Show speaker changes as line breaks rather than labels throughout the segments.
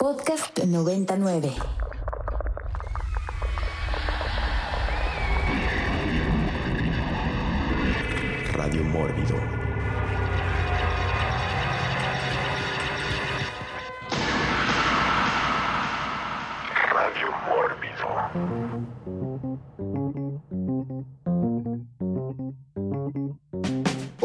Podcast 99.
Radio Mórbido.
Radio Mórbido.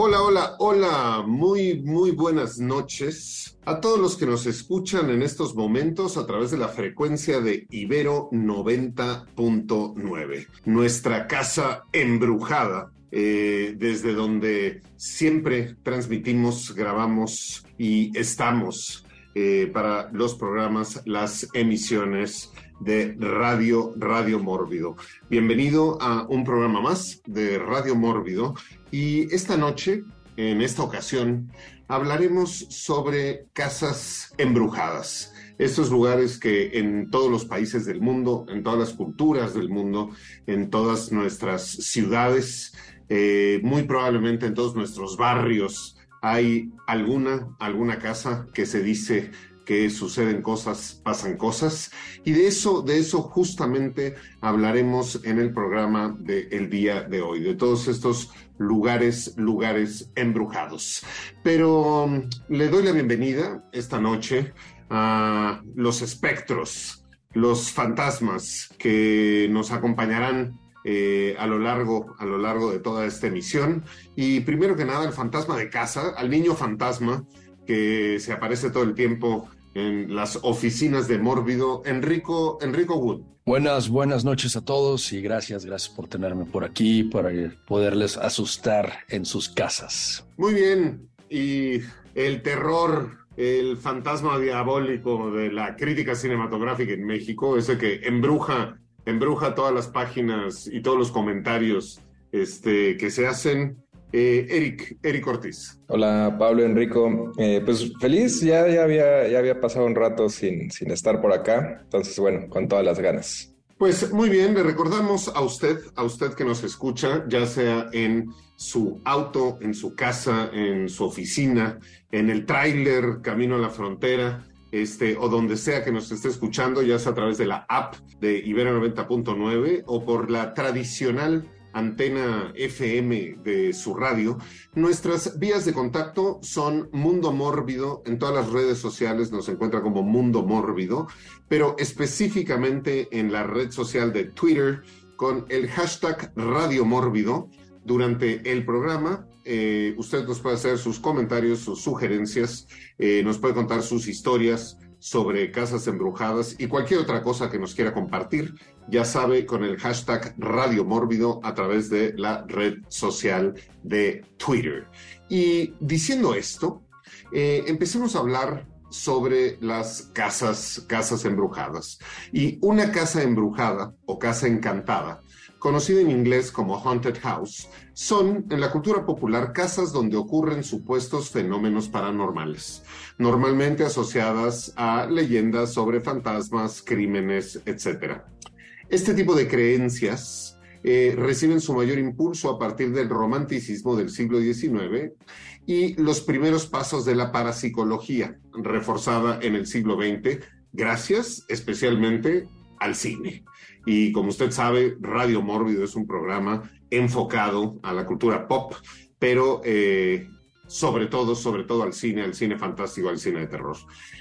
Hola, hola, hola, muy, muy buenas noches a todos los que nos escuchan en estos momentos a través de la frecuencia de Ibero 90.9, nuestra casa embrujada, eh, desde donde siempre transmitimos, grabamos y estamos eh, para los programas, las emisiones de Radio Radio Mórbido. Bienvenido a un programa más de Radio Mórbido y esta noche, en esta ocasión, hablaremos sobre casas embrujadas. Estos lugares que en todos los países del mundo, en todas las culturas del mundo, en todas nuestras ciudades, eh, muy probablemente en todos nuestros barrios, hay alguna, alguna casa que se dice que suceden cosas, pasan cosas, y de eso, de eso justamente hablaremos en el programa del día de hoy, de todos estos lugares, lugares embrujados. Pero um, le doy la bienvenida esta noche a los espectros, los fantasmas que nos acompañarán eh, a lo largo a lo largo de toda esta emisión y primero que nada el fantasma de casa al niño fantasma que se aparece todo el tiempo en las oficinas de Mórbido, Enrico, Enrico Wood.
Buenas, buenas noches a todos y gracias, gracias por tenerme por aquí para poderles asustar en sus casas.
Muy bien, y el terror, el fantasma diabólico de la crítica cinematográfica en México, ese que embruja, embruja todas las páginas y todos los comentarios este, que se hacen eh, Eric, Eric Ortiz.
Hola Pablo Enrico, eh, pues feliz, ya, ya, había, ya había pasado un rato sin, sin estar por acá, entonces bueno, con todas las ganas.
Pues muy bien, le recordamos a usted, a usted que nos escucha, ya sea en su auto, en su casa, en su oficina, en el tráiler camino a la frontera, este, o donde sea que nos esté escuchando, ya sea a través de la app de Ibero 90.9 o por la tradicional antena FM de su radio. Nuestras vías de contacto son Mundo Mórbido, en todas las redes sociales nos encuentra como Mundo Mórbido, pero específicamente en la red social de Twitter con el hashtag Radio Mórbido. Durante el programa, eh, usted nos puede hacer sus comentarios, sus sugerencias, eh, nos puede contar sus historias, sobre casas embrujadas y cualquier otra cosa que nos quiera compartir, ya sabe, con el hashtag Radio Mórbido a través de la red social de Twitter. Y diciendo esto, eh, empecemos a hablar sobre las casas, casas embrujadas. Y una casa embrujada o casa encantada conocida en inglés como haunted house, son en la cultura popular casas donde ocurren supuestos fenómenos paranormales, normalmente asociadas a leyendas sobre fantasmas, crímenes, etc. Este tipo de creencias eh, reciben su mayor impulso a partir del romanticismo del siglo XIX y los primeros pasos de la parapsicología, reforzada en el siglo XX, gracias especialmente al cine. Y como usted sabe, Radio Mórbido es un programa enfocado a la cultura pop, pero eh, sobre todo, sobre todo al cine, al cine fantástico, al cine de terror.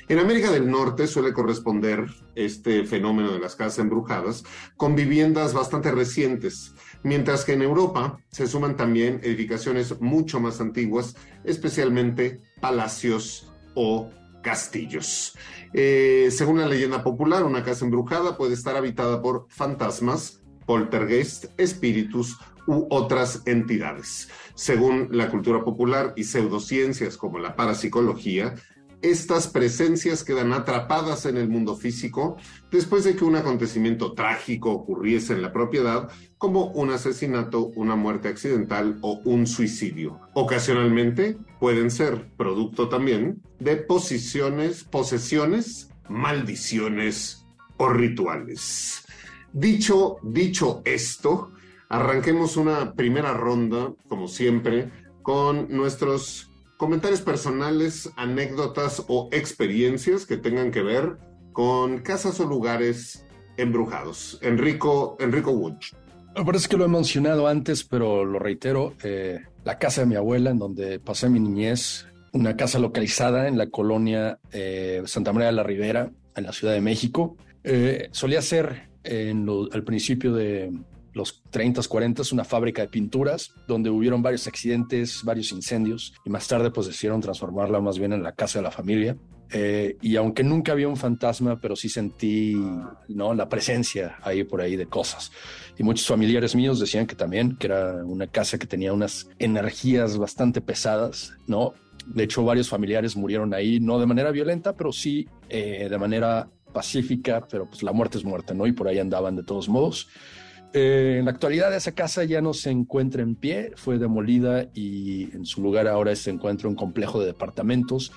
En América del Norte suele corresponder este fenómeno de las casas embrujadas con viviendas bastante recientes, mientras que en Europa se suman también edificaciones mucho más antiguas, especialmente palacios o castillos. Eh, según la leyenda popular, una casa embrujada puede estar habitada por fantasmas, poltergeist, espíritus u otras entidades. Según la cultura popular y pseudociencias como la parapsicología, estas presencias quedan atrapadas en el mundo físico después de que un acontecimiento trágico ocurriese en la propiedad, como un asesinato, una muerte accidental o un suicidio. Ocasionalmente pueden ser producto también de posiciones, posesiones, maldiciones o rituales. Dicho, dicho esto, arranquemos una primera ronda, como siempre, con nuestros comentarios personales, anécdotas o experiencias que tengan que ver con casas o lugares embrujados. Enrico, Enrico Wunsch.
Me parece que lo he mencionado antes, pero lo reitero. Eh, la casa de mi abuela, en donde pasé mi niñez, una casa localizada en la colonia eh, Santa María de la Ribera, en la Ciudad de México. Eh, solía ser en al principio de los 30, 40, una fábrica de pinturas donde hubieron varios accidentes, varios incendios y más tarde pues decidieron transformarla más bien en la casa de la familia. Eh, y aunque nunca había un fantasma, pero sí sentí ¿no? la presencia ahí por ahí de cosas. Y muchos familiares míos decían que también, que era una casa que tenía unas energías bastante pesadas, ¿no? De hecho, varios familiares murieron ahí, no de manera violenta, pero sí eh, de manera pacífica, pero pues la muerte es muerte, ¿no? Y por ahí andaban de todos modos. Eh, en la actualidad esa casa ya no se encuentra en pie, fue demolida y en su lugar ahora se encuentra un complejo de departamentos,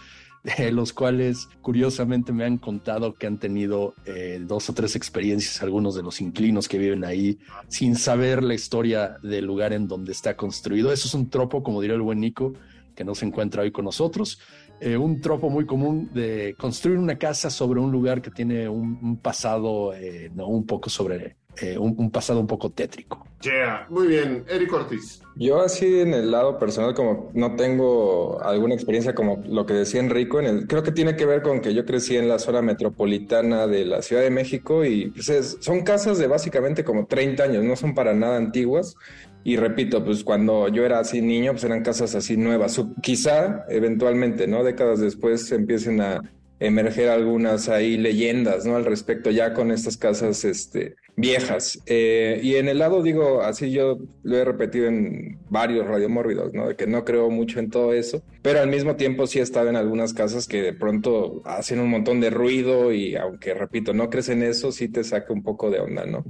de los cuales curiosamente me han contado que han tenido eh, dos o tres experiencias algunos de los inclinos que viven ahí sin saber la historia del lugar en donde está construido. Eso es un tropo, como diría el buen Nico, que no se encuentra hoy con nosotros. Eh, un tropo muy común de construir una casa sobre un lugar que tiene un, pasado, eh, no, un poco sobre eh, un, pasado un poco tétrico.
Yeah, muy bien. Eric Ortiz.
Yo así en el lado personal como no tengo alguna experiencia como lo que decía Enrico, en el, creo que tiene que ver con que yo crecí en la zona metropolitana de la Ciudad de México y pues son casas de básicamente como 30 años, no son para nada antiguas. Y repito, pues cuando yo era así niño, pues eran casas así nuevas. Quizá eventualmente, ¿no? Décadas después empiecen a emerger algunas ahí leyendas, ¿no? Al respecto, ya con estas casas este, viejas. Eh, y en el lado, digo, así yo lo he repetido en varios radiomórbidos, ¿no? De que no creo mucho en todo eso, pero al mismo tiempo sí he estado en algunas casas que de pronto hacen un montón de ruido y aunque, repito, no crees en eso, sí te saca un poco de onda, ¿no?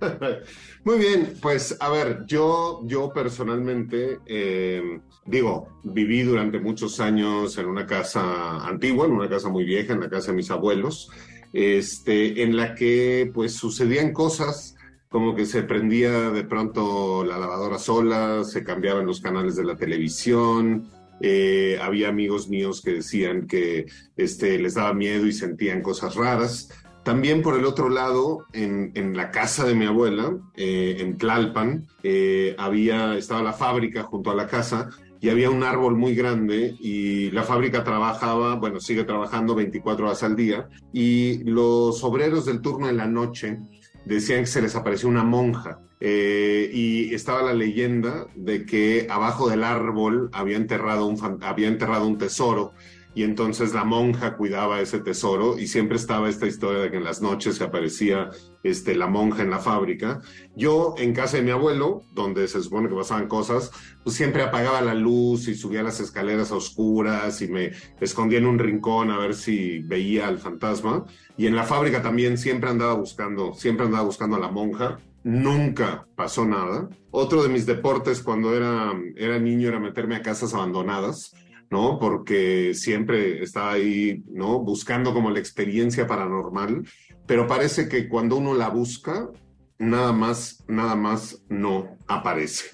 Muy bien, pues a ver, yo, yo personalmente, eh, digo, viví durante muchos años en una casa antigua, en una casa muy vieja, en la casa de mis abuelos, este, en la que pues sucedían cosas como que se prendía de pronto la lavadora sola, se cambiaban los canales de la televisión, eh, había amigos míos que decían que este, les daba miedo y sentían cosas raras. También por el otro lado, en, la casa de mi abuela, eh, en Tlalpan, eh, había, estaba la fábrica junto a la casa y había un árbol muy grande y la fábrica trabajaba, bueno, sigue trabajando 24 horas al día y los obreros del turno en la noche decían que se les apareció una monja eh, y estaba la leyenda de que abajo del árbol había enterrado un, había enterrado un tesoro y entonces la monja cuidaba ese tesoro y siempre estaba esta historia de que en las noches se aparecía este, la monja en la fábrica. Yo en casa de mi abuelo, donde se supone que pasaban cosas, pues siempre apagaba la luz y subía las escaleras a oscuras y me escondía en un rincón a ver si veía al fantasma. Y en la fábrica también siempre andaba buscando, siempre andaba buscando a la monja. Nunca pasó nada. Otro de mis deportes cuando era, era niño era meterme a casas abandonadas ¿no? Porque siempre está ahí, ¿no? Buscando como la experiencia paranormal, pero parece que cuando uno la busca, nada más, nada más no aparece.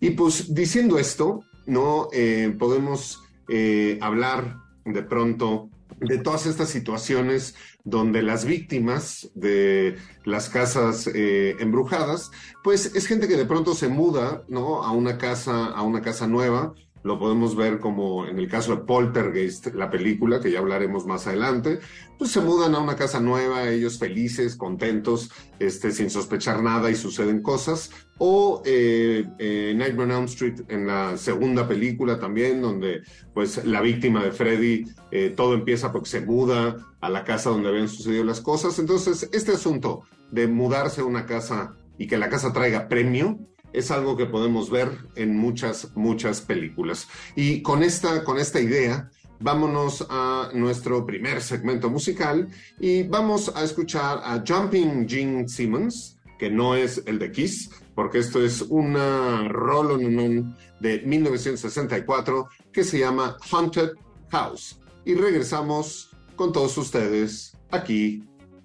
Y pues diciendo esto, ¿no? Eh, podemos eh, hablar de pronto de todas estas situaciones donde las víctimas de las casas eh, embrujadas, pues es gente que de pronto se muda, ¿no? A una casa, a una casa nueva, lo podemos ver como en el caso de Poltergeist, la película, que ya hablaremos más adelante, pues se mudan a una casa nueva, ellos felices, contentos, este, sin sospechar nada y suceden cosas. O eh, eh, Nightmare on Elm Street en la segunda película también, donde pues la víctima de Freddy, eh, todo empieza porque se muda a la casa donde habían sucedido las cosas. Entonces, este asunto de mudarse a una casa y que la casa traiga premio, es algo que podemos ver en muchas, muchas películas. Y con esta, con esta idea, vámonos a nuestro primer segmento musical y vamos a escuchar a Jumping Gene Simmons, que no es el de Kiss, porque esto es una rolón de 1964 que se llama Haunted House. Y regresamos con todos ustedes aquí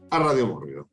a Radio Mórbido.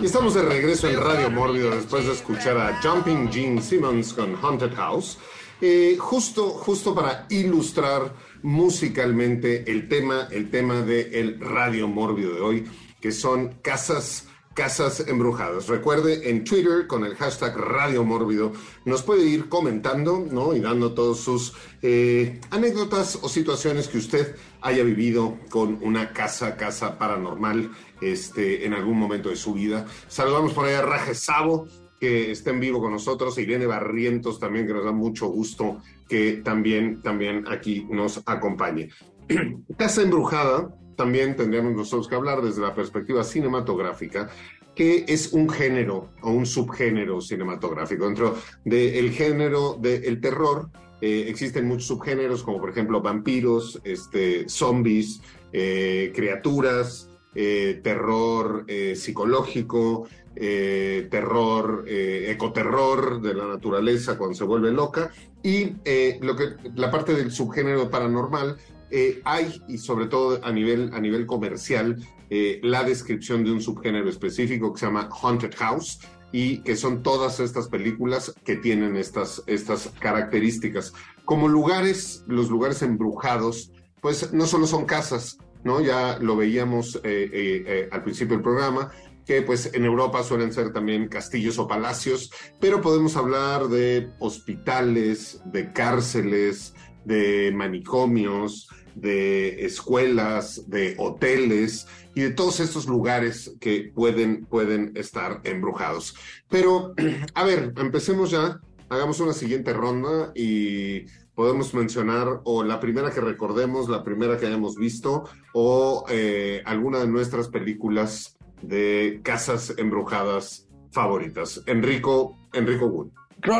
Y estamos de regreso en Radio Mórbido después de escuchar a Jumping Gene Simmons con Haunted House. Eh, justo, justo para ilustrar musicalmente el tema, el tema del Radio Mórbido de hoy, que son casas Casas Embrujadas. Recuerde, en Twitter con el hashtag Radio Mórbido nos puede ir comentando ¿no? y dando todas sus eh, anécdotas o situaciones que usted haya vivido con una casa, casa paranormal este, en algún momento de su vida. Saludamos por ahí a Raje Sabo, que está en vivo con nosotros, Irene Barrientos también, que nos da mucho gusto que también, también aquí nos acompañe. Casa Embrujada también tendríamos nosotros que hablar desde la perspectiva cinematográfica, que es un género o un subgénero cinematográfico. Dentro del género del terror eh, existen muchos subgéneros, como por ejemplo vampiros, este, zombies, eh, criaturas, eh, terror psicológico, terror, ecoterror de la naturaleza cuando se vuelve loca, y lo que, la parte del subgénero paranormal eh, hay, y sobre todo a nivel, a nivel comercial, eh, la descripción de un subgénero específico que se llama Haunted House y que son todas estas películas que tienen estas, estas características. Como lugares, los lugares embrujados, pues no solo son casas, ¿no? Ya lo veíamos eh, al principio del programa, que pues en Europa suelen ser también castillos o palacios, pero podemos hablar de hospitales, de cárceles, de manicomios, de escuelas, de hoteles y de todos estos lugares que pueden, pueden estar embrujados. Pero, a ver, empecemos ya, hagamos una siguiente ronda y podemos mencionar o la primera que recordemos, la primera que hayamos visto o eh, alguna de nuestras películas de casas embrujadas favoritas. Enrico, Enrico Wood.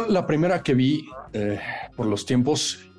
La primera que vi eh, por los tiempos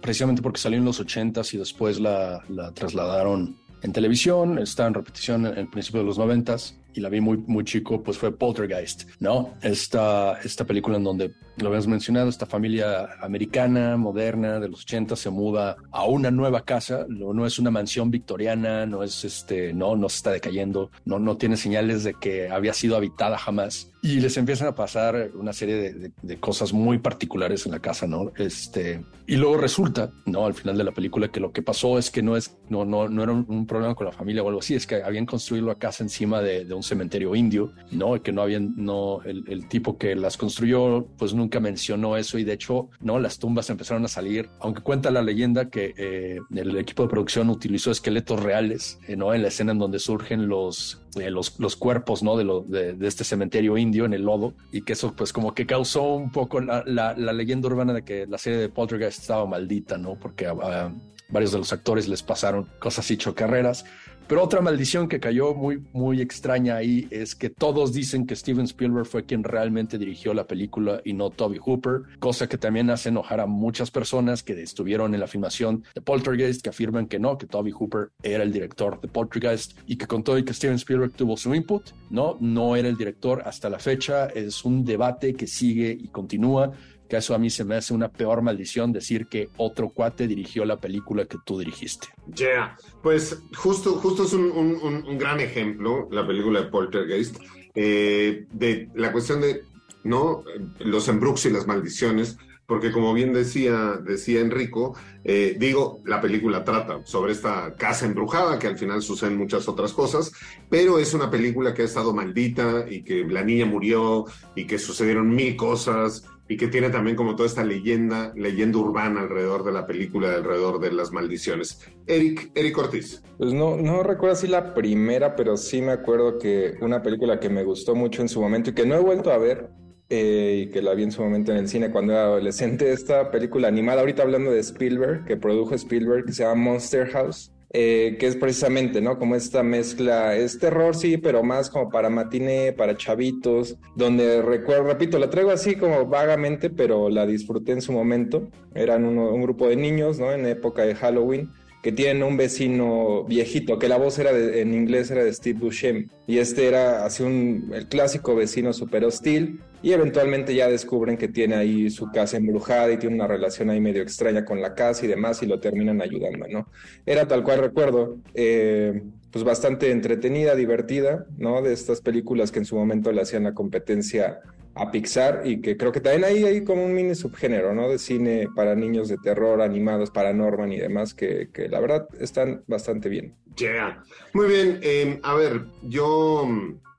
precisamente porque salió en los 80s y después la, la trasladaron en televisión, está en repetición en el principio de los 90s y la vi muy, muy chico, pues fue Poltergeist, ¿no? Esta, esta película en donde, lo habíamos mencionado, esta familia americana, moderna, de los 80 se muda a una nueva casa, no, no es una mansión victoriana, no es este, no, no se está decayendo, no, no tiene señales de que había sido habitada jamás y les empiezan a pasar una serie de, cosas muy particulares en la casa, ¿no? Este, y luego resulta, ¿no? Al final de la película que lo que pasó es que no es, no, no, no era un, problema con la familia o algo así, es que habían construido la casa encima de, un cementerio indio, ¿no? Que no habían, no, el, tipo que las construyó, pues nunca mencionó eso y de hecho, ¿no? Las tumbas empezaron a salir, aunque cuenta la leyenda que eh, el equipo de producción utilizó esqueletos reales, eh, ¿no? En la escena en donde surgen los, eh, los, los, cuerpos, ¿no? De, lo, de, este cementerio indio en el lodo y que eso pues como que causó un poco la, la, leyenda urbana de que la serie de Poltergeist estaba maldita, ¿no? Porque a, varios de los actores les pasaron cosas y chocarreras. Pero otra maldición que cayó muy, muy extraña ahí es que todos dicen que Steven Spielberg fue quien realmente dirigió la película y no Toby Hooper, cosa que también hace enojar a muchas personas que estuvieron en la filmación de Poltergeist, que afirman que no, que Toby Hooper era el director de Poltergeist y que con todo y que Steven Spielberg tuvo su input, no, no era el director hasta la fecha. Es un debate que sigue y continúa que eso a mí se me hace una peor maldición decir que otro cuate dirigió la película que tú dirigiste.
Yeah, pues justo, justo es un, gran ejemplo, la película de Poltergeist, eh, de la cuestión de ¿no? los embrux y las maldiciones, porque como bien decía, decía Enrico, eh, digo, la película trata sobre esta casa embrujada, que al final suceden muchas otras cosas, pero es una película que ha estado maldita y que la niña murió y que sucedieron mil cosas y que tiene también como toda esta leyenda, leyenda urbana alrededor de la película, alrededor de las maldiciones. Eric, Eric Ortiz.
Pues no, no recuerdo si la primera, pero sí me acuerdo que una película que me gustó mucho en su momento y que no he vuelto a ver, eh, y que la vi en su momento en el cine cuando era adolescente, esta película animada, ahorita hablando de Spielberg, que produjo Spielberg, que se llama Monster House. Eh, que es precisamente, ¿no? Como esta mezcla, es terror, sí, pero más como para matiné, para chavitos, donde recuerdo, repito, la traigo así como vagamente, pero la disfruté en su momento. Eran un grupo de niños, ¿no? En época de Halloween que tienen un vecino viejito, que la voz era en inglés era de Steve Buscemi, y este era así un, el clásico vecino super hostil, y eventualmente ya descubren que tiene ahí su casa embrujada y tiene una relación ahí medio extraña con la casa y demás, y lo terminan ayudando, ¿no? Era tal cual recuerdo, eh, pues bastante entretenida, divertida, ¿no? De estas películas que en su momento le hacían la competencia a Pixar y que creo que también hay, hay como un mini subgénero, ¿no? De cine para niños de terror, animados, para Norman y demás, que, que la verdad están bastante bien.
Yeah. Muy bien, eh, a ver, yo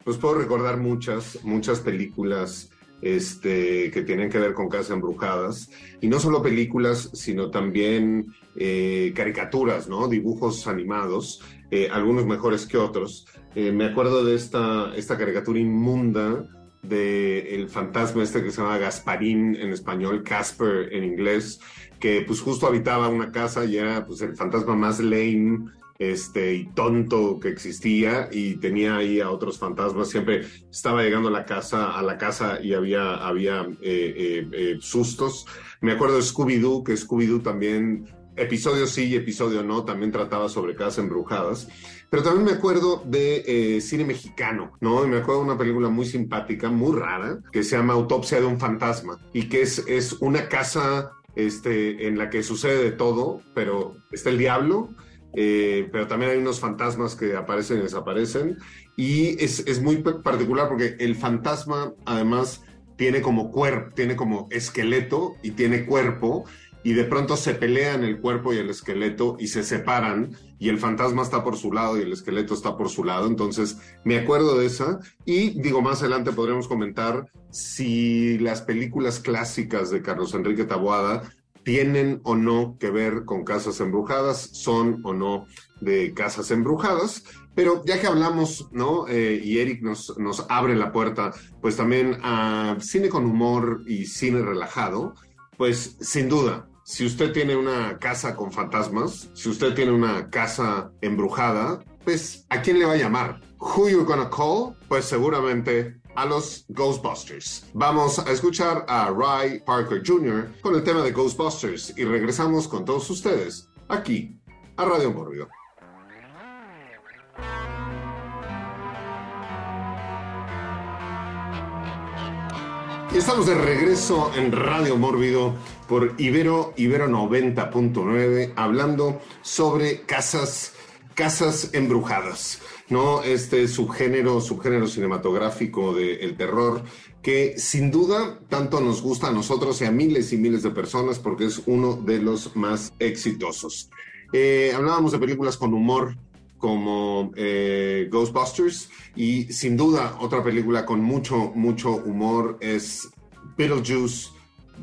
pues puedo recordar muchas, muchas películas este, que tienen que ver con casas embrujadas, y no solo películas, sino también eh, caricaturas, ¿no? Dibujos animados, eh, algunos mejores que otros. Eh, me acuerdo de esta, esta caricatura inmunda de el fantasma este que se llama Gasparín en español, Casper en inglés, que pues justo habitaba una casa y era pues el fantasma más lame este, y tonto que existía y tenía ahí a otros fantasmas. Siempre estaba llegando a la casa, a la casa y había, había eh, eh, eh, sustos. Me acuerdo de Scooby-Doo, que Scooby-Doo también, episodio sí y episodio no, también trataba sobre casas embrujadas. Pero también me acuerdo de cine mexicano, ¿no? Y me acuerdo de una película muy simpática, muy rara, que se llama Autopsia de un fantasma y que es, es una casa este, en la que sucede de todo, pero está el diablo eh, pero también hay unos fantasmas que aparecen y desaparecen. Y es, es, muy particular porque el fantasma además tiene como cuerpo, tiene como esqueleto y tiene cuerpo. Y de pronto se pelean el cuerpo y el esqueleto y se separan y el fantasma está por su lado y el esqueleto está por su lado. Entonces me acuerdo de esa y digo más adelante podremos comentar si las películas clásicas de Carlos Enrique Taboada tienen o no que ver con casas embrujadas, son o no de casas embrujadas. Pero ya que hablamos, ¿no? Eh, y Eric nos, nos abre la puerta, pues también a cine con humor y cine relajado, pues sin duda, si usted tiene una casa con fantasmas, si usted tiene una casa embrujada, pues ¿a quién le va a llamar? Who you gonna call? Pues seguramente a los Ghostbusters. Vamos a escuchar a Ray Parker Jr. con el tema de Ghostbusters y regresamos con todos ustedes aquí a Radio Mórbido. Y estamos de regreso en Radio Mórbido por Ibero, Ibero 90.9, hablando sobre casas, casas embrujadas. ¿no? Este subgénero, subgénero cinematográfico del terror, que sin duda tanto nos gusta a nosotros y a miles y miles de personas porque es uno de los más exitosos. Eh, hablábamos de películas con humor como eh, Ghostbusters y sin duda otra película con mucho, mucho humor es Beetlejuice,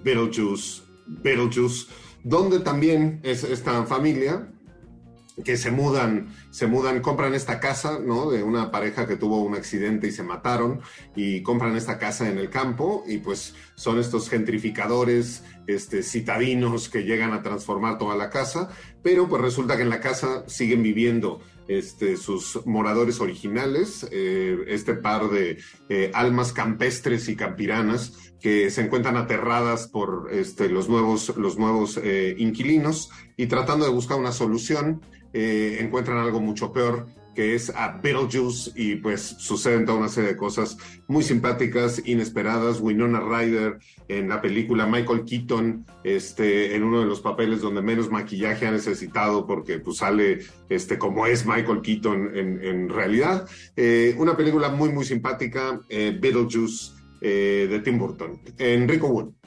Beetlejuice, Beetlejuice, donde también es esta familia que se mudan, se mudan, compran esta casa, ¿no? De una pareja que tuvo un accidente y se mataron y compran esta casa en el campo y pues son estos gentrificadores, este, citadinos que llegan a transformar toda la casa, pero pues resulta que en la casa siguen viviendo este, sus moradores originales, eh, este par de eh, almas campestres y campiranas que se encuentran aterradas por este, los nuevos, los nuevos eh, inquilinos y tratando de buscar una solución encuentran algo mucho peor, que es a Beetlejuice y pues suceden toda una serie de cosas muy simpáticas, inesperadas. Winona Ryder en la película, Michael Keaton este, en uno de los papeles donde menos maquillaje ha necesitado porque pues sale este, como es Michael Keaton en, realidad. Eh, una película muy muy simpática, eh, Beetlejuice de Tim Burton. Enrico Wood.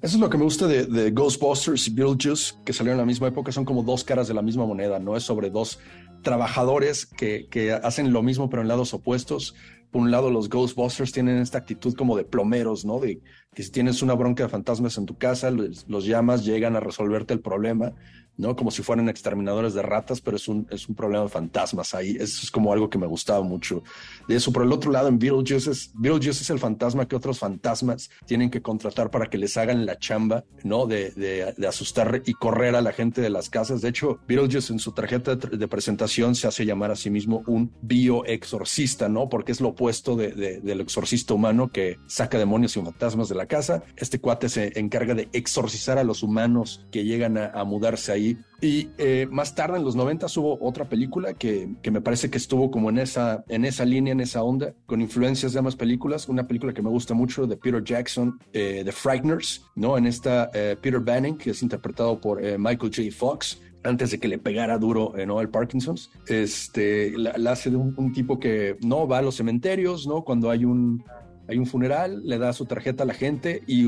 Eso es lo que me gusta de, Ghostbusters y Beetlejuice, que salieron en la misma época, son como dos caras de la misma moneda, no es sobre dos trabajadores que, que hacen lo mismo pero en lados opuestos. Por un lado, los Ghostbusters tienen esta actitud como de plomeros, ¿no? De que si tienes una bronca de fantasmas en tu casa, los llamas, llegan a resolverte el problema ¿no? Como si fueran exterminadores de ratas, pero es un, es un problema de fantasmas ahí. Eso es como algo que me gustaba mucho de eso. Por el otro lado, en Beetlejuice es, Beetlejuice es el fantasma que otros fantasmas tienen que contratar para que les hagan la chamba, ¿no? De, de, asustar y correr a la gente de las casas. De hecho, Beetlejuice en su tarjeta de, presentación se hace llamar a sí mismo un bioexorcista, ¿no? Porque es lo opuesto de, del exorcista humano que saca demonios y fantasmas de la casa. Este cuate se encarga de exorcizar a los humanos que llegan a, mudarse ahí. Y eh, más tarde, en los 90, hubo otra película que, que, me parece que estuvo como en esa, en esa línea, en esa onda, con influencias de ambas películas. Una película que me gusta mucho de Peter Jackson, eh, The Frighteners, ¿no? En esta eh, Peter Banning, que es interpretado por Michael J. Fox antes de que le pegara duro eh, ¿no? el Parkinson's, este, la, hace de un, un, tipo que no va a los cementerios, ¿no? Cuando hay un, hay un funeral, le da su tarjeta a la gente y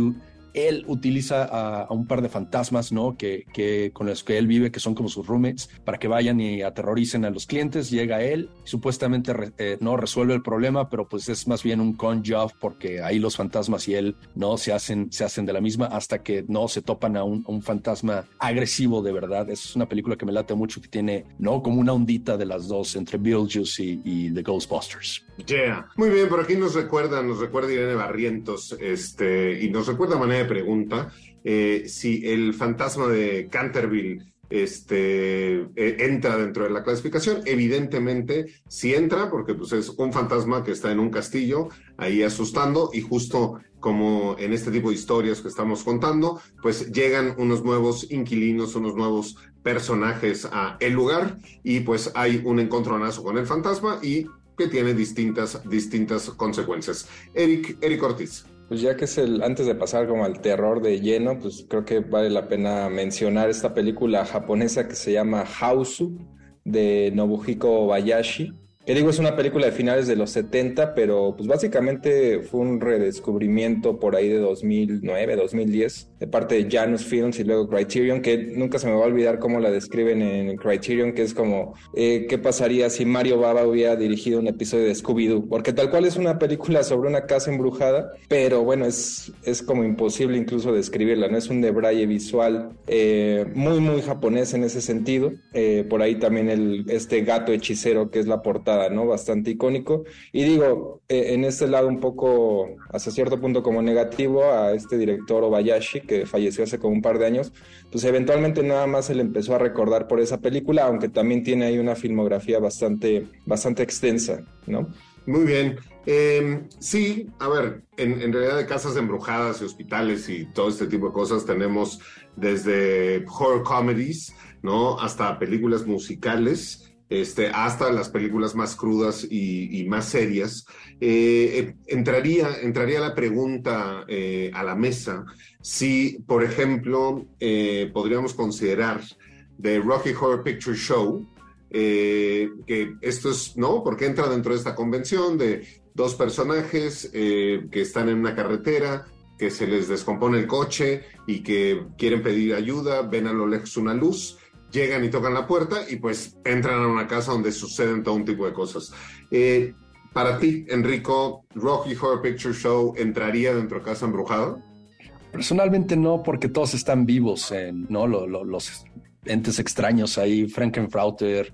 él utiliza a, un par de fantasmas, ¿no? Que, que, con los que él vive, que son como sus roommates, para que vayan y aterroricen a los clientes. Llega él, supuestamente eh, no resuelve el problema, pero pues es más bien un con job porque ahí los fantasmas y él no se hacen, se hacen de la misma hasta que no se topan a un, fantasma agresivo de verdad. Es una película que me late mucho, que tiene, ¿no? Como una ondita de las dos entre Beetlejuice y, y The Ghostbusters.
Yeah. Muy bien, por aquí nos recuerda, nos recuerda Irene Barrientos, este, y nos recuerda manera de pregunta eh, si el fantasma de Canterville este, eh, entra dentro de la clasificación. Evidentemente, sí entra, porque pues, es un fantasma que está en un castillo ahí asustando y justo como en este tipo de historias que estamos contando, pues llegan unos nuevos inquilinos, unos nuevos personajes a el lugar y pues hay un encontronazo con el fantasma y que tiene distintas, distintas consecuencias. Eric, Eric Ortiz.
Pues ya que es el, antes de pasar como al terror de lleno, pues creo que vale la pena mencionar esta película japonesa que se llama Hausu de Nobuhiko Bayashi que digo, es una película de finales de los 70, pero pues básicamente fue un redescubrimiento por ahí de 2009, 2010, de parte de Janus Films y luego Criterion, que nunca se me va a olvidar cómo la describen en Criterion, que es como, eh, ¿qué pasaría si Mario Baba hubiera dirigido un episodio de Scooby-Doo? Porque tal cual es una película sobre una casa embrujada, pero bueno, es, es como imposible incluso describirla, ¿no? Es un debraye visual eh, muy, muy japonés en ese sentido. Eh, por ahí también el, este gato hechicero que es la portada ¿no? Bastante icónico. Y digo, eh, en este lado un poco, hasta cierto punto como negativo, a este director Obayashi, que falleció hace como un par de años, pues eventualmente nada más se le empezó a recordar por esa película, aunque también tiene ahí una filmografía bastante, bastante extensa, ¿no?
Muy bien. Em, sí, a ver, en, en, realidad de casas embrujadas y hospitales y todo este tipo de cosas tenemos desde horror comedies, ¿no? Hasta películas musicales este, hasta las películas más crudas y, más serias, eh, eh, entraría, entraría la pregunta eh, a la mesa si, por ejemplo, podríamos considerar The Rocky Horror Picture Show, que esto es, ¿no? Porque entra dentro de esta convención de dos personajes que están en una carretera, que se les descompone el coche y que quieren pedir ayuda, ven a lo lejos una luz llegan y tocan la puerta y pues entran a una casa donde suceden todo un tipo de cosas. Eh, para ti, Enrico, Rocky Horror Picture Show entraría dentro de Casa Embrujada?
Personalmente no, porque todos están vivos, en, ¿no? los entes extraños ahí, Frankenfrauter,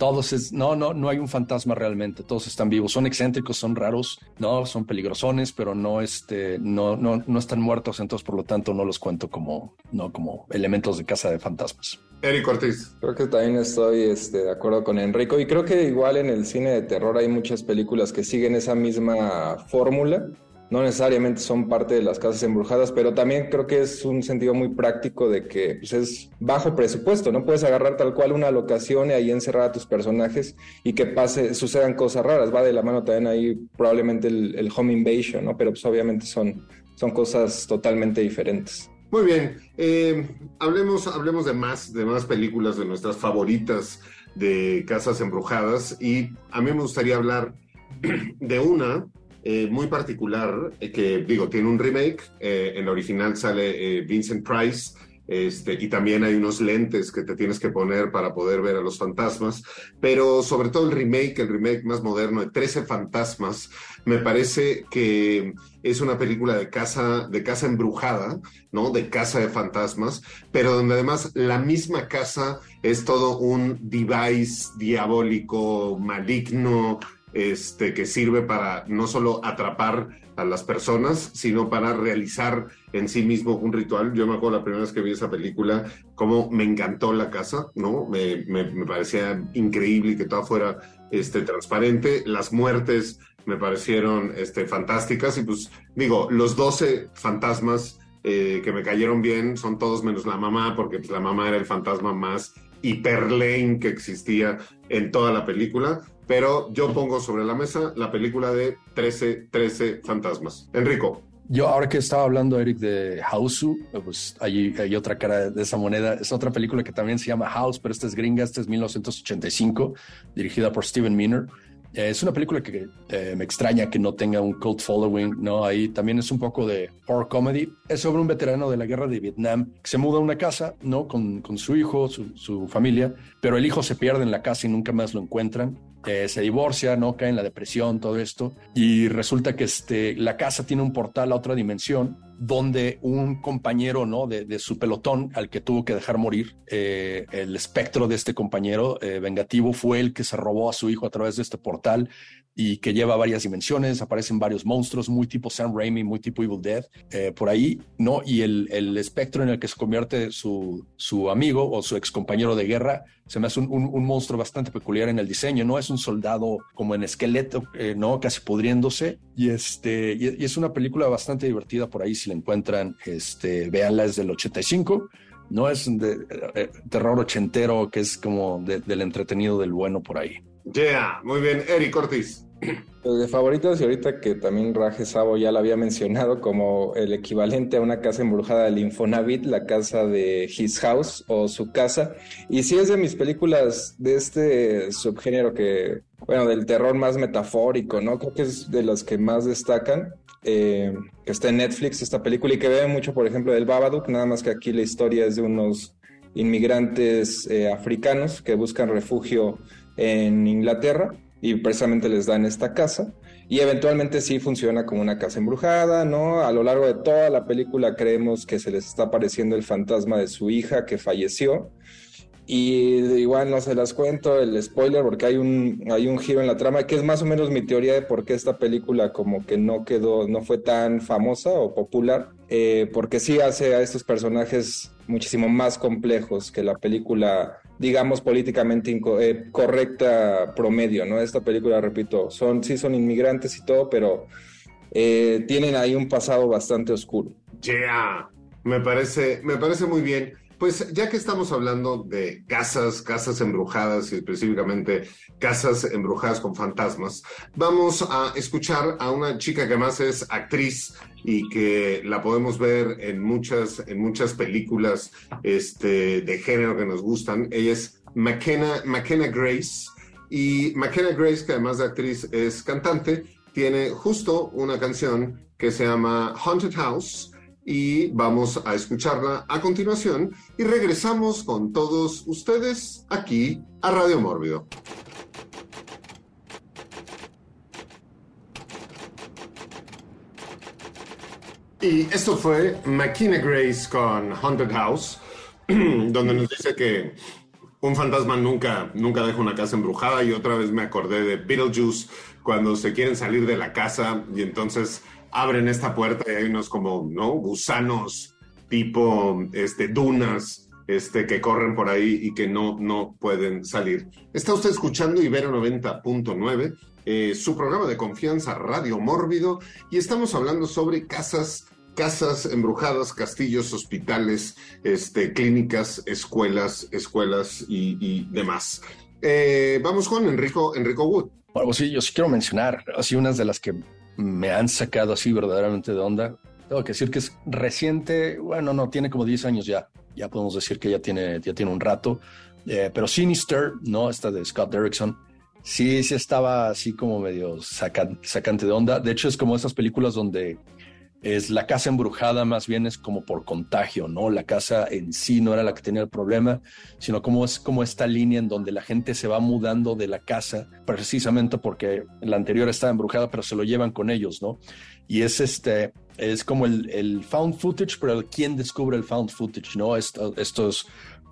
todos es, no, no, no hay un fantasma realmente, todos están vivos, son excéntricos, son raros, no, son peligrosones, pero no, este, no, no, no están muertos, entonces por lo tanto no los cuento como, no, como elementos de casa de fantasmas.
Eric Ortiz.
Creo que también estoy este, de acuerdo con Enrico y creo que igual en el cine de terror hay muchas películas que siguen esa misma fórmula no necesariamente son parte de las casas embrujadas, pero también creo que es un sentido muy práctico de que pues, es bajo presupuesto, no puedes agarrar tal cual una locación y ahí encerrar a tus personajes y que pase, sucedan cosas raras. Va de la mano también ahí probablemente el, home invasion, ¿no? Pero pues obviamente son, son cosas totalmente diferentes.
Muy bien, eh, hablemos, hablemos de más, de más películas de nuestras favoritas de casas embrujadas y a mí me gustaría hablar de una eh, muy particular, eh, que digo, tiene un remake, eh, en la original sale Vincent Price, este, y también hay unos lentes que te tienes que poner para poder ver a los fantasmas, pero sobre todo el remake, el remake más moderno de 13 fantasmas, me parece que es una película de casa, de casa embrujada, ¿no? De casa de fantasmas, pero donde además la misma casa es todo un device diabólico, maligno, este, que sirve para no solo atrapar a las personas, sino para realizar en sí mismo un ritual. Yo me acuerdo la primera vez que vi esa película, cómo me encantó la casa, ¿no? Me, parecía increíble que todo fuera este, transparente. Las muertes me parecieron este, fantásticas y pues digo, los 12 fantasmas eh, que me cayeron bien son todos menos la mamá, porque pues, la mamá era el fantasma más hiperlane que existía en toda la película. Pero yo pongo sobre la mesa la película de 13, 13 fantasmas. Enrico.
Yo ahora que estaba hablando, Eric, de Houseu, pues hay, hay otra cara de esa moneda. Es otra película que también se llama House, pero esta es gringa, esta es 1985, dirigida por Steven Miner. Eh, es una película que eh, me extraña que no tenga un cult following, ¿no? Ahí también es un poco de horror comedy. Es sobre un veterano de la guerra de Vietnam que se muda a una casa, ¿no? Con, con su hijo, su, su, familia, pero el hijo se pierde en la casa y nunca más lo encuentran. Eh, se divorcia, ¿no? Cae en la depresión, todo esto. Y resulta que este, la casa tiene un portal a otra dimensión donde un compañero ¿no? de, su pelotón al que tuvo que dejar morir, eh, el espectro de este compañero eh, vengativo fue el que se robó a su hijo a través de este portal y que lleva varias dimensiones, aparecen varios monstruos, muy tipo Sam Raimi, muy tipo Evil Dead, eh, por ahí, ¿no? Y el, el, espectro en el que se convierte su, su amigo o su ex compañero de guerra, se me hace un, un, monstruo bastante peculiar en el diseño, ¿no? Es un soldado como en esqueleto, eh, ¿no? Casi pudriéndose, y, este, y, es una película bastante divertida por ahí, si la encuentran, este, véanla, es del 85, no es de, eh, terror ochentero que es como de, del entretenido del bueno por ahí.
Yeah, muy bien. Eric Ortiz.
Pues de favoritos, y ahorita que también Raje Sabo ya lo había mencionado como el equivalente a una casa embrujada del Infonavit, la casa de His House o su casa. Y sí es de mis películas de este subgénero que, bueno, del terror más metafórico, ¿no? Creo que es de las que más destacan. Eh, que está en Netflix esta película y que ve mucho, por ejemplo, del Babadook, nada más que aquí la historia es de unos inmigrantes eh, africanos que buscan refugio en Inglaterra y precisamente les dan esta casa y eventualmente sí funciona como una casa embrujada, ¿no? A lo largo de toda la película creemos que se les está apareciendo el fantasma de su hija que falleció y igual no se las cuento el spoiler porque hay un, hay un giro en la trama que es más o menos mi teoría de por qué esta película como que no quedó, no fue tan famosa o popular, eh, porque sí hace a estos personajes muchísimo más complejos que la película digamos, políticamente eh, correcta promedio, ¿no? Esta película, repito, son, sí son inmigrantes y todo, pero eh, tienen ahí un pasado bastante oscuro.
Yeah, me parece, me parece muy bien. Pues ya que estamos hablando de casas, casas embrujadas y específicamente casas embrujadas con fantasmas, vamos a escuchar a una chica que además es actriz y que la podemos ver en muchas, en muchas películas este, de género que nos gustan. Ella es McKenna, McKenna Grace y McKenna Grace, que además de actriz es cantante, tiene justo una canción que se llama Haunted House y vamos a escucharla a continuación y regresamos con todos ustedes aquí a Radio Mórbido. Y esto fue McKenna Grace con Haunted House, donde nos dice que un fantasma nunca, nunca deja una casa embrujada y otra vez me acordé de Beetlejuice cuando se quieren salir de la casa y entonces abren esta puerta y hay unos como, ¿no? Gusanos tipo, este, dunas, este, que corren por ahí y que no, no pueden salir. Está usted escuchando Ibero 90.9, eh, su programa de confianza Radio Mórbido, y estamos hablando sobre casas, casas embrujadas, castillos, hospitales, este, clínicas, escuelas, escuelas y, demás. Eh, vamos con Enrico, Enrico Wood.
Bueno, pues sí, yo sí quiero mencionar así unas de las que me han sacado así verdaderamente de onda. Tengo que decir que es reciente, bueno, no, tiene como 10 años ya, ya podemos decir que ya tiene, ya tiene un rato, eh, pero Sinister, ¿no? Esta de Scott Derrickson, sí, sí estaba así como medio sacante de onda. De hecho, es como esas películas donde es la casa embrujada más bien es como por contagio, ¿no? La casa en sí no era la que tenía el problema, sino como es como esta línea en donde la gente se va mudando de la casa precisamente porque la anterior estaba embrujada, pero se lo llevan con ellos, ¿no? Y es este, es como el, el found footage, pero el, ¿quién descubre el found footage, ¿no? estos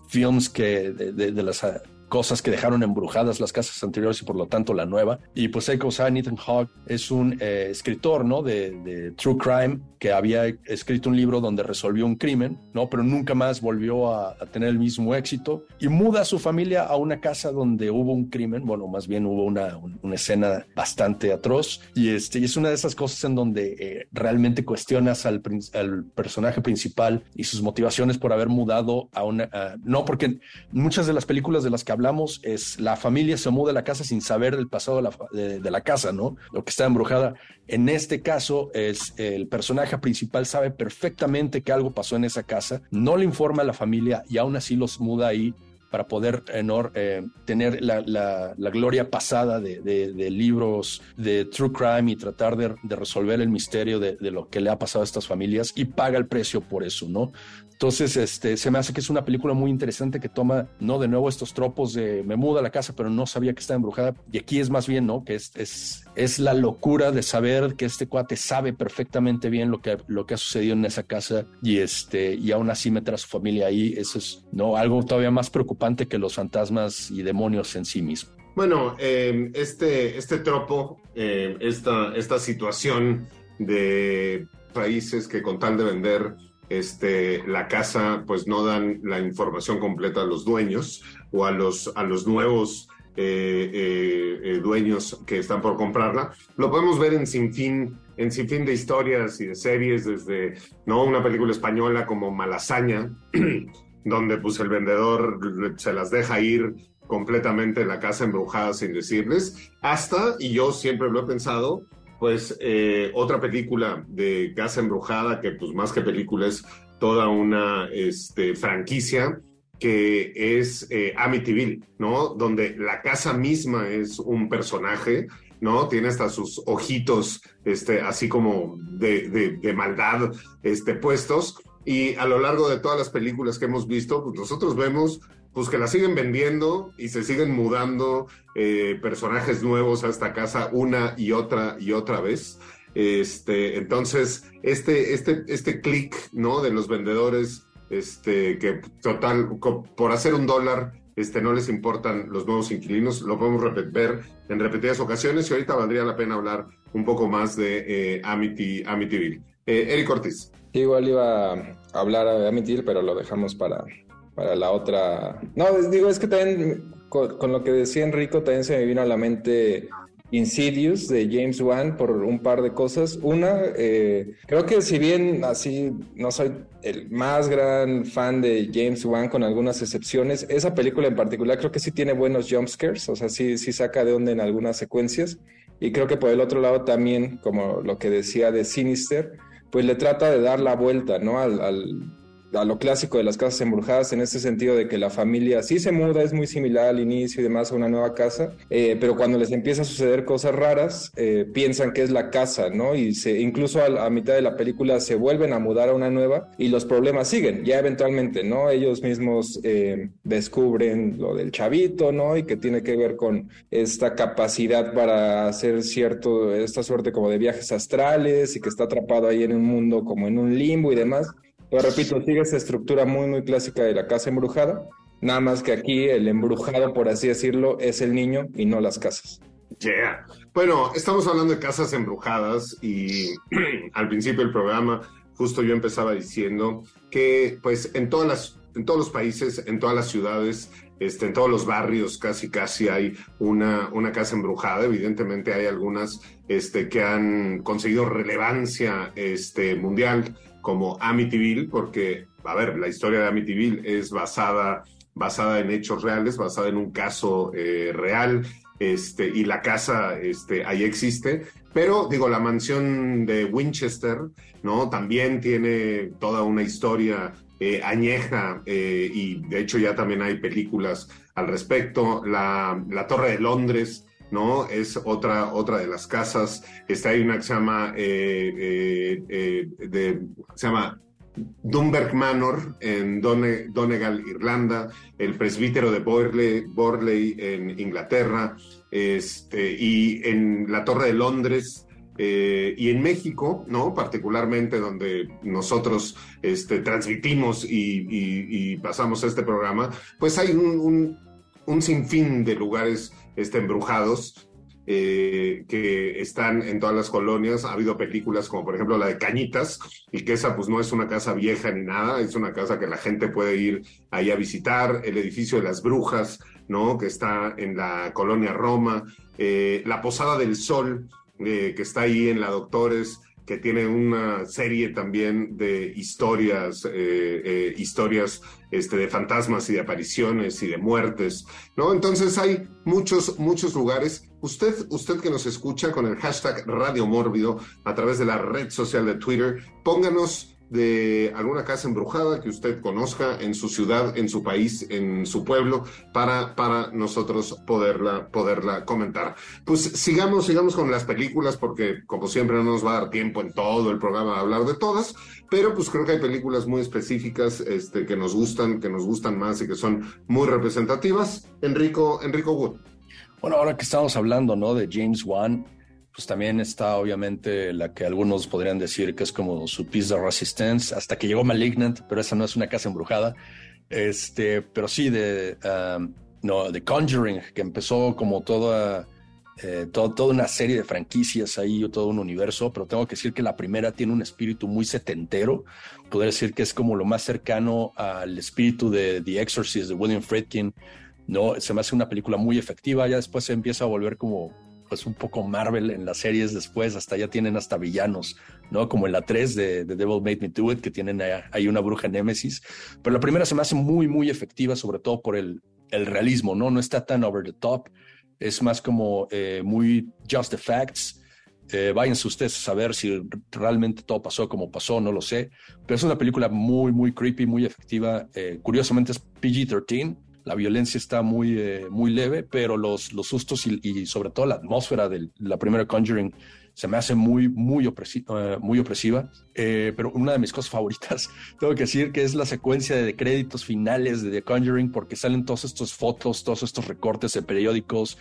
films que de, las cosas que dejaron embrujadas las casas anteriores y por lo tanto la nueva. Y pues Echo Ethan Hawke es un eh, escritor, ¿no? De, de, True Crime que había escrito un libro donde resolvió un crimen, ¿no? Pero nunca más volvió a, tener el mismo éxito y muda a su familia a una casa donde hubo un crimen, bueno, más bien hubo una, una escena bastante atroz y, este, y es una de esas cosas en donde eh, realmente cuestionas al, al, personaje principal y sus motivaciones por haber mudado a una... no, porque muchas de las películas de las que hablamos es la familia se muda a la casa sin saber del pasado de la, la casa, ¿no? Lo que está embrujada. En este caso es el personaje principal sabe perfectamente que algo pasó en esa casa, no le informa a la familia y aún así los muda ahí para poder eh, tener la, gloria pasada de, libros de true crime y tratar de, resolver el misterio de, lo que le ha pasado a estas familias y paga el precio por eso, ¿no? Entonces, este, se me hace que es una película muy interesante que toma, no de nuevo estos tropos de me muda a la casa, pero no sabía que estaba embrujada. Y aquí es más bien, ¿no? Que es, es, es la locura de saber que este cuate sabe perfectamente bien lo que, lo que ha sucedido en esa casa y, este, y aún así meter a su familia ahí. Eso es, ¿no? Algo todavía más preocupante que los fantasmas y demonios en sí mismos.
Bueno, eh, este, este tropo, eh, esta, esta situación de países que con tal de vender este, la casa, pues no dan la información completa a los dueños o a los, a los nuevos eh, eh, eh, dueños que están por comprarla. Lo podemos ver en sinfín, en sinfín de historias y de series, desde ¿no? una película española como Malasaña, donde pues el vendedor se las deja ir completamente en la casa embrujada sin decirles, hasta, y yo siempre lo he pensado, pues eh, otra película de Casa Embrujada, que pues más que película es toda una este, franquicia, que es eh, Amityville, ¿no? Donde la casa misma es un personaje, ¿no? Tiene hasta sus ojitos, este, así como de, de, maldad, este, puestos. Y a lo largo de todas las películas que hemos visto, pues nosotros vemos pues que la siguen vendiendo y se siguen mudando eh, personajes nuevos a esta casa una y otra y otra vez. Este, entonces, este, este, este clic, ¿no? De los vendedores, este, que total, por hacer un dólar, este, no les importan los nuevos inquilinos, lo podemos ver en repetidas ocasiones y ahorita valdría la pena hablar un poco más de eh, Amity, Amityville. Eh, Eric Ortiz.
Igual iba a hablar de Amityville, pero lo dejamos para, para la otra. No, digo, es que también con, lo que decía Enrico, también se me vino a la mente Insidious de James Wan por un par de cosas. Una, eh, creo que si bien así no soy el más gran fan de James Wan con algunas excepciones, esa película en particular creo que sí tiene buenos jumpscares, o sea, sí, sí saca de onda en algunas secuencias. Y creo que por el otro lado también, como lo que decía de Sinister, pues le trata de dar la vuelta, ¿no? al a lo clásico de las casas embrujadas en este sentido de que la familia sí se muda, es muy similar al inicio y demás a una nueva casa, eh, pero cuando les empieza a suceder cosas raras, eh, piensan que es la casa, ¿no? Y se, incluso a, mitad de la película se vuelven a mudar a una nueva y los problemas siguen, ya eventualmente, ¿no? Ellos mismos eh, descubren lo del chavito, ¿no? Y que tiene que ver con esta capacidad para hacer cierto, esta suerte como de viajes astrales y que está atrapado ahí en un mundo como en un limbo y demás. Pero repito, sigue esa estructura muy, muy clásica de la casa embrujada. Nada más que aquí el embrujado, por así decirlo, es el niño y no las casas.
Yeah. Bueno, estamos hablando de casas embrujadas y al principio del programa justo yo empezaba diciendo que pues en todas las en todos los países, en todas las ciudades, este, en todos los barrios casi casi hay una, una casa embrujada. Evidentemente hay algunas este, que han conseguido relevancia este, mundial como Amityville, porque, a ver, la historia de Amityville es basada, basada en hechos reales, basada en un caso eh, real, este, y la casa este, ahí existe. Pero, digo, la mansión de Winchester, ¿no? También tiene toda una historia eh, añeja eh, y de hecho ya también hay películas al respecto. La, la Torre de Londres, ¿no? Es otra, otra de las casas. Está ahí una que se llama, eh, eh, eh, de, se llama Dunberg Manor en Donegal, Irlanda, el presbítero de Borley, Borley en Inglaterra, este, y en la Torre de Londres, y en México, ¿no? Particularmente donde nosotros este, transmitimos y, pasamos este programa, pues hay un, un sinfín de lugares este, embrujados eh, que están en todas las colonias. Ha habido películas como por ejemplo la de Cañitas, y que esa pues no es una casa vieja ni nada, es una casa que la gente puede ir ahí a visitar, el edificio de las brujas, ¿no? Que está en la colonia Roma, eh, la Posada del Sol, eh, que está ahí en la Doctores, que tiene una serie también de historias, eh, eh, historias este, de fantasmas y de apariciones y de muertes, ¿no? Entonces hay muchos, muchos lugares. Usted, usted que nos escucha con el hashtag Radio Mórbido a través de la red social de Twitter, pónganos de alguna casa embrujada que usted conozca en su ciudad, en su país, en su pueblo, para, para nosotros poderla, poderla comentar. Pues sigamos, sigamos con las películas, porque como siempre no nos va a dar tiempo en todo el programa a hablar de todas, pero pues creo que hay películas muy específicas este, que nos gustan, que nos gustan más y que son muy representativas. Enrico, Enrico Wood.
Bueno, ahora que estamos hablando, ¿no? De James Wan, pues también está obviamente la que algunos podrían decir que es como su piece de resistance, hasta que llegó Malignant, pero esa no es una casa embrujada. Este, pero sí, de, um, no, The Conjuring, que empezó como toda, eh, toda una serie de franquicias ahí, todo un universo, pero tengo que decir que la primera tiene un espíritu muy setentero. Podría decir que es como lo más cercano al espíritu de The Exorcist de William Friedkin. No, se me hace una película muy efectiva. Ya después se empieza a volver como pues un poco Marvel en las series después, hasta ya tienen hasta villanos, ¿no? Como en la 3 de, The Devil Made Me Do It, que tienen ahí una bruja Némesis. Pero la primera se me hace muy, muy efectiva, sobre todo por el, el realismo, ¿no? No está tan over the top, es más como eh, muy just the facts. Eh, váyanse ustedes a saber si realmente todo pasó como pasó, no lo sé. Pero es una película muy, muy creepy, muy efectiva. Eh, curiosamente es PG-13, la violencia está muy, eh, muy leve, pero los, los sustos y, sobre todo la atmósfera de la primera Conjuring se me hace muy, muy, opresiva. Eh, muy opresiva. Eh, pero una de mis cosas favoritas, tengo que decir que es la secuencia de créditos finales de The Conjuring, porque salen todas estas fotos, todos estos recortes de periódicos,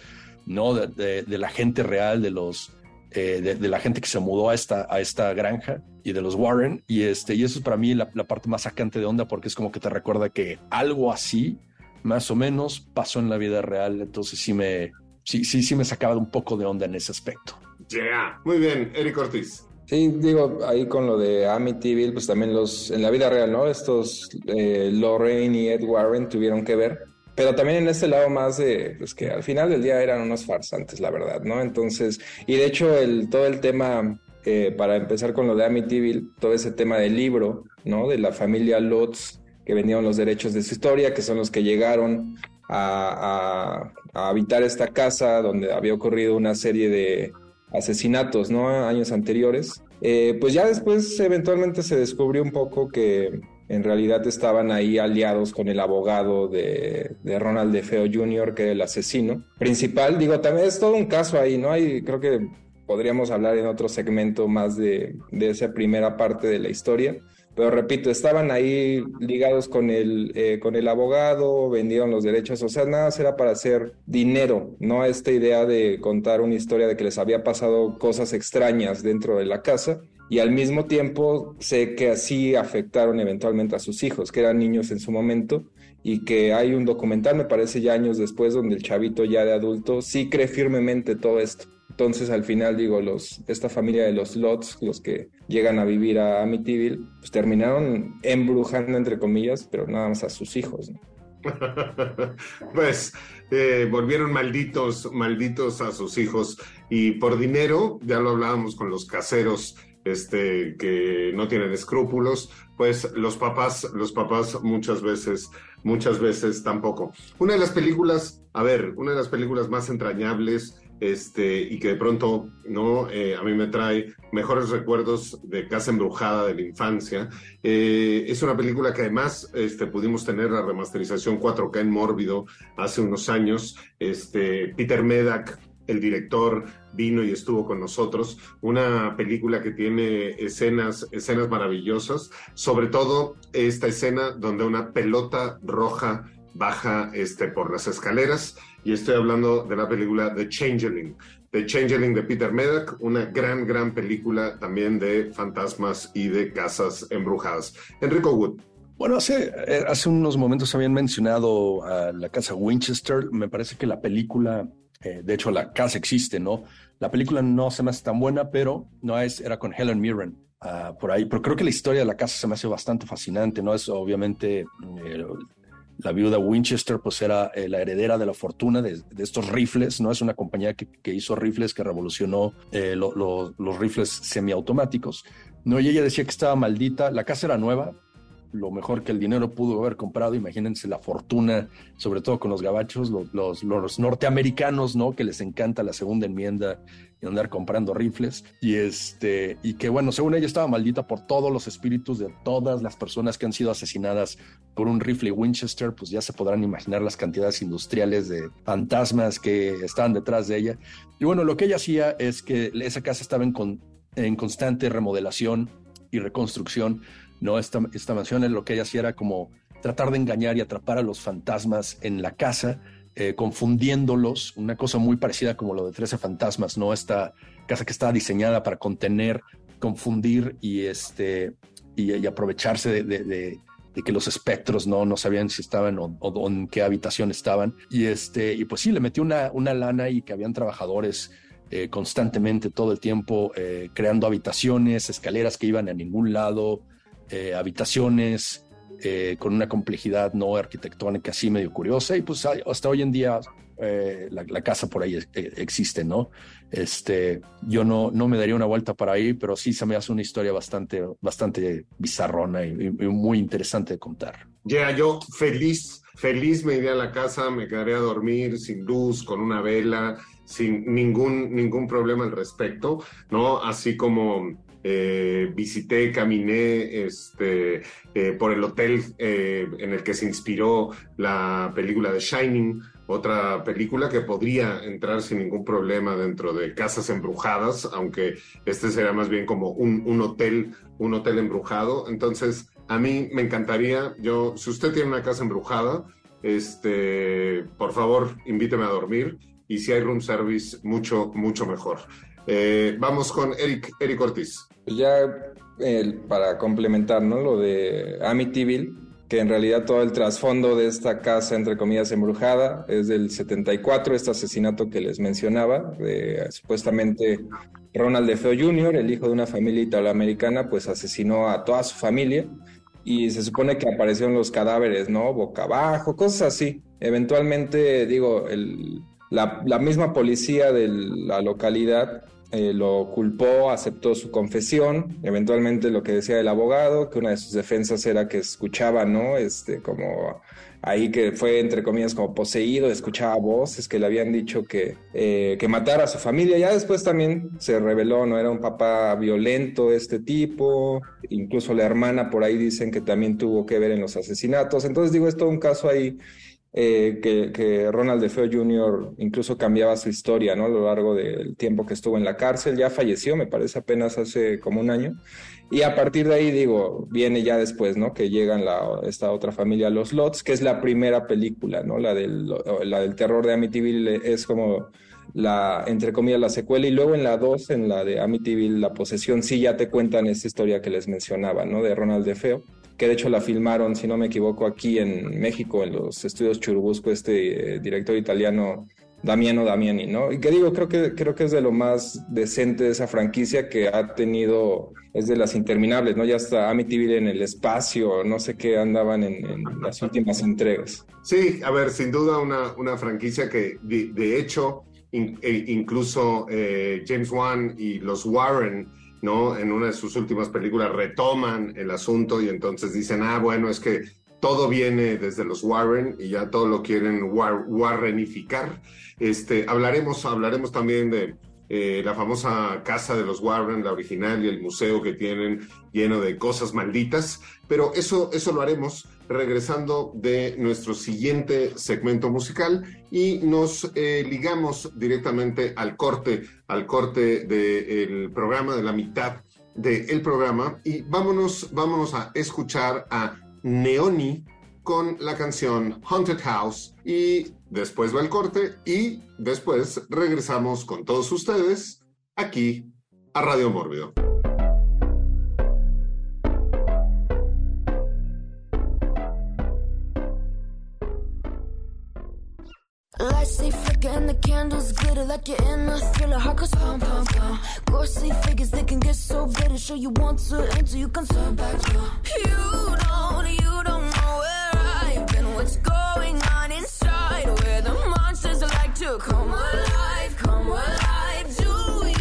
¿no? De, la gente real, de los, de, la gente que se mudó a esta, a esta granja y de los Warren. Y, este, y eso es para mí la, la, parte más sacante de onda porque es como que te recuerda que algo así más o menos pasó en la vida real, entonces sí me, sí, sí, sí me sacaba un poco de onda en ese aspecto.
Yeah. Muy bien, Eric Ortiz.
Sí, digo, ahí con lo de Amityville, pues también los, en la vida real, ¿no? Estos eh, Lorraine y Ed Warren tuvieron que ver, pero también en este lado más de, pues que al final del día eran unos farsantes, la verdad, ¿no? Entonces, y de hecho el, todo el tema, eh, para empezar con lo de Amityville, todo ese tema del libro, ¿no? De la familia Lutz, que vendieron los derechos de su historia, que son los que llegaron a, habitar esta casa donde había ocurrido una serie de asesinatos, ¿no? Años anteriores. Eh, pues ya después eventualmente se descubrió un poco que en realidad estaban ahí aliados con el abogado de, de Ronald DeFeo Jr., que era el asesino principal. Digo, también es todo un caso ahí, ¿no? Hay, creo que podríamos hablar en otro segmento más de, de esa primera parte de la historia. Pero repito, estaban ahí ligados con el, eh, con el abogado, vendieron los derechos, o sea, nada era para hacer dinero, no esta idea de contar una historia de que les había pasado cosas extrañas dentro de la casa. Y al mismo tiempo sé que así afectaron eventualmente a sus hijos, que eran niños en su momento, y que hay un documental, me parece ya años después, donde el chavito ya de adulto sí cree firmemente todo esto. Entonces, al final, digo, los, esta familia de los Lots, los que llegan a vivir a Amityville, pues terminaron embrujando, entre comillas, pero nada más a sus hijos.
pues eh, volvieron malditos, malditos a sus hijos y por dinero, ya lo hablábamos con los caseros este, que no tienen escrúpulos, pues los papás, los papás muchas veces, muchas veces tampoco. Una de las películas, a ver, una de las películas más entrañables este, y que de pronto ¿no? Eh, a mí me trae mejores recuerdos de Casa Embrujada de la infancia. Eh, es una película que además este, pudimos tener la remasterización 4K en Mórbido hace unos años. Este, Peter Medak, el director, vino y estuvo con nosotros. Una película que tiene escenas, escenas maravillosas, sobre todo esta escena donde una pelota roja baja este, por las escaleras y estoy hablando de la película The Changeling. The Changeling de Peter Medak, una gran, gran película también de fantasmas y de casas embrujadas. Enrico Wood.
Bueno, hace, eh, hace unos momentos habían mencionado la casa Winchester. Me parece que la película, eh, de hecho la casa existe, ¿no? La película no se me hace tan buena, pero no es, era con Helen Mirren. Ah, por ahí, pero creo que la historia de la casa se me hace bastante fascinante, ¿no? Es obviamente eh, la viuda Winchester, pues era la heredera de la fortuna de, estos rifles, ¿no? Es una compañía que, hizo rifles que revolucionó los rifles semiautomáticos, ¿no? Y ella decía que estaba maldita, la casa era nueva, lo mejor que el dinero pudo haber comprado. Imagínense la fortuna, sobre todo con los gabachos, los, los, norteamericanos, ¿no? Que les encanta la segunda enmienda y andar comprando rifles. Y este, y que bueno, según ella estaba maldita por todos los espíritus de todas las personas que han sido asesinadas por un rifle Winchester, pues ya se podrán imaginar las cantidades industriales de fantasmas que estaban detrás de ella. Y bueno, lo que ella hacía es que esa casa estaba en, en constante remodelación y reconstrucción ¿no? Esta, esta mansión es lo que ella hacía era como tratar de engañar y atrapar a los fantasmas en la casa, eh, confundiéndolos, una cosa muy parecida como lo de 13 fantasmas, ¿no? Esta casa que estaba diseñada para contener, confundir y, este, y, aprovecharse de, que los espectros no, no sabían si estaban o, en qué habitación estaban. Y, este, y pues sí, le metió una, una lana y que habían trabajadores eh, constantemente todo el tiempo eh, creando habitaciones, escaleras que iban a ningún lado, habitaciones eh, con una complejidad no arquitectónica así medio curiosa y pues hasta hoy en día eh, la, casa por ahí existe, ¿no? Este, yo no, no me daría una vuelta para ahí, pero sí se me hace una historia bastante, bastante bizarrona y, muy interesante de contar.
Ya, yo feliz, feliz me iría a la casa, me quedaría a dormir sin luz, con una vela, sin ningún, ningún problema al respecto, ¿no? Así como eh, visité, caminé este, eh, por el hotel eh, en el que se inspiró la película de Shining, otra película que podría entrar sin ningún problema dentro de casas embrujadas, aunque este será más bien como un, hotel, un hotel embrujado. Entonces, a mí me encantaría, yo, si usted tiene una casa embrujada, este, por favor, invíteme a dormir y si hay room service, mucho, mucho mejor. Eh, vamos con Eric, Eric Ortiz.
Ya para complementar, ¿no? Lo de Amityville, que en realidad todo el trasfondo de esta casa, entre comillas, embrujada, es del 74, este asesinato que les mencionaba, de supuestamente Ronald DeFeo Jr., el hijo de una familia italoamericana, pues asesinó a toda su familia y se supone que aparecieron los cadáveres, ¿no? Boca abajo, cosas así. Eventualmente, digo, el, la misma policía de la localidad eh, lo culpó, aceptó su confesión, eventualmente lo que decía el abogado, que una de sus defensas era que escuchaba, ¿no? Este, como ahí que fue, entre comillas, como poseído, escuchaba voces que le habían dicho que, eh, que matara a su familia. Ya después también se reveló, ¿no? Era un papá violento este tipo, incluso la hermana por ahí dicen que también tuvo que ver en los asesinatos. Entonces digo, es todo un caso ahí eh, que, que, Ronald DeFeo Jr. incluso cambiaba su historia, ¿no? A lo largo del tiempo que estuvo en la cárcel, ya falleció, me parece apenas hace como un año. Y a partir de ahí, digo, viene ya después, ¿no? Que llegan la, esta otra familia, Los Lots, que es la primera película, ¿no? La del, la del terror de Amityville es como la, entre comillas, la secuela, y luego en la 2, en la de Amityville, la posesión, sí ya te cuentan esta historia que les mencionaba, ¿no? De Ronald DeFeo que de hecho la filmaron, si no me equivoco, aquí en México, en los estudios Churubusco, este eh, director italiano Damiano Damiani, ¿no? Y que digo, creo que, creo que es de lo más decente de esa franquicia que ha tenido, es de las interminables, ¿no? Ya está Amityville en el espacio, no sé qué andaban en, las últimas entregas.
Sí, a ver, sin duda una, una franquicia que de, hecho e incluso eh, James Wan y los Warren ¿no? En una de sus últimas películas retoman el asunto y entonces dicen, ah, bueno, es que todo viene desde los Warren y ya todo lo quieren Warrenificar. Este, hablaremos, hablaremos también de eh, la famosa casa de los Warren, la original y el museo que tienen lleno de cosas malditas, pero eso, eso lo haremos regresando de nuestro siguiente segmento musical y nos eh, ligamos directamente al corte, al corte del programa, de la mitad del programa. Y vámonos, vámonos a escuchar a Neoni con la canción Haunted House y Después va el corte y después regresamos con todos ustedes aquí a Radio Mórbido.
Lights they flicker and the candles glitter like you're in a thriller. Heart goes pum pum pum. Ghostly figures they can get so bitter. Sure you want to until you can turn back. You don't, you don't know where I've been. What's going to come alive, come alive. Do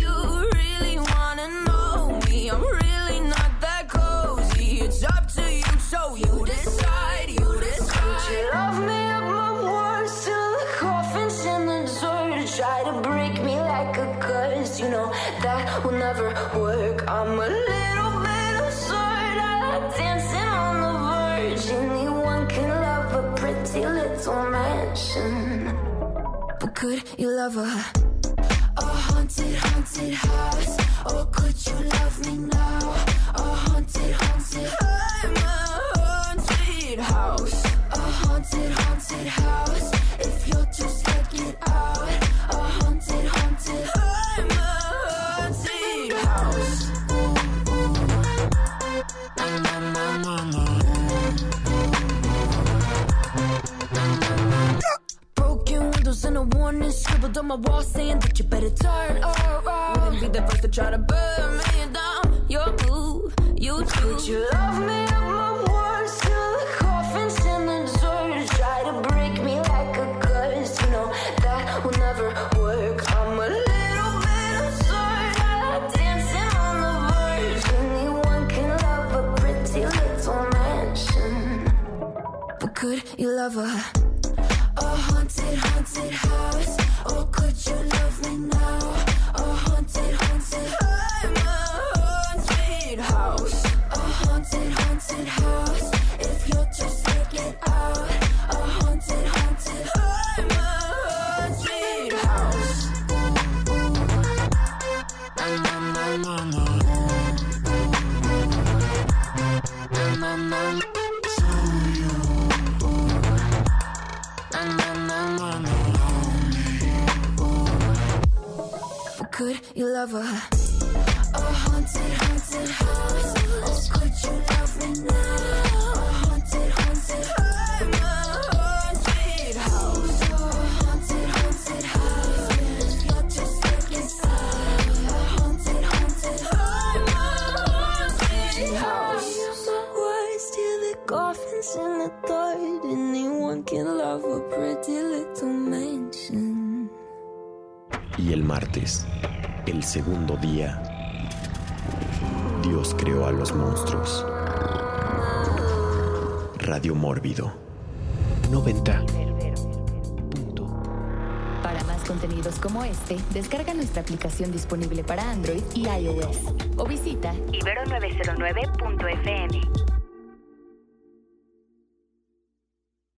you really wanna know me? I'm really not that cozy. It's up to you, so you decide. You decide. Could you love me up my words till the coffin's in the dirt? Try to break me like a curse. You know that will never work. I'm a little bit absurd. I like dancing on the verge. Anyone can love a pretty little mansion. Could you love a, a haunted, haunted house? Or could you love me now? A haunted, haunted I'm a haunted house. A haunted, haunted house. If you'll just check it out. Scribbled on my wall saying that you better turn around. Wouldn't be the first to try to burn me down. Your move, you choose. Could you love me up my words till the coffin's in the dirt? Try to break me like a curse. You know that will never work. I'm a little bit absurd. I like dancing on the verge. Anyone can love a pretty little mansion. But could you love her?
Segundo día, Dios creó a los monstruos. Radio Mórbido. 90.
Para más contenidos como este, descarga nuestra aplicación disponible para Android y iOS o visita
Ibero909.fm.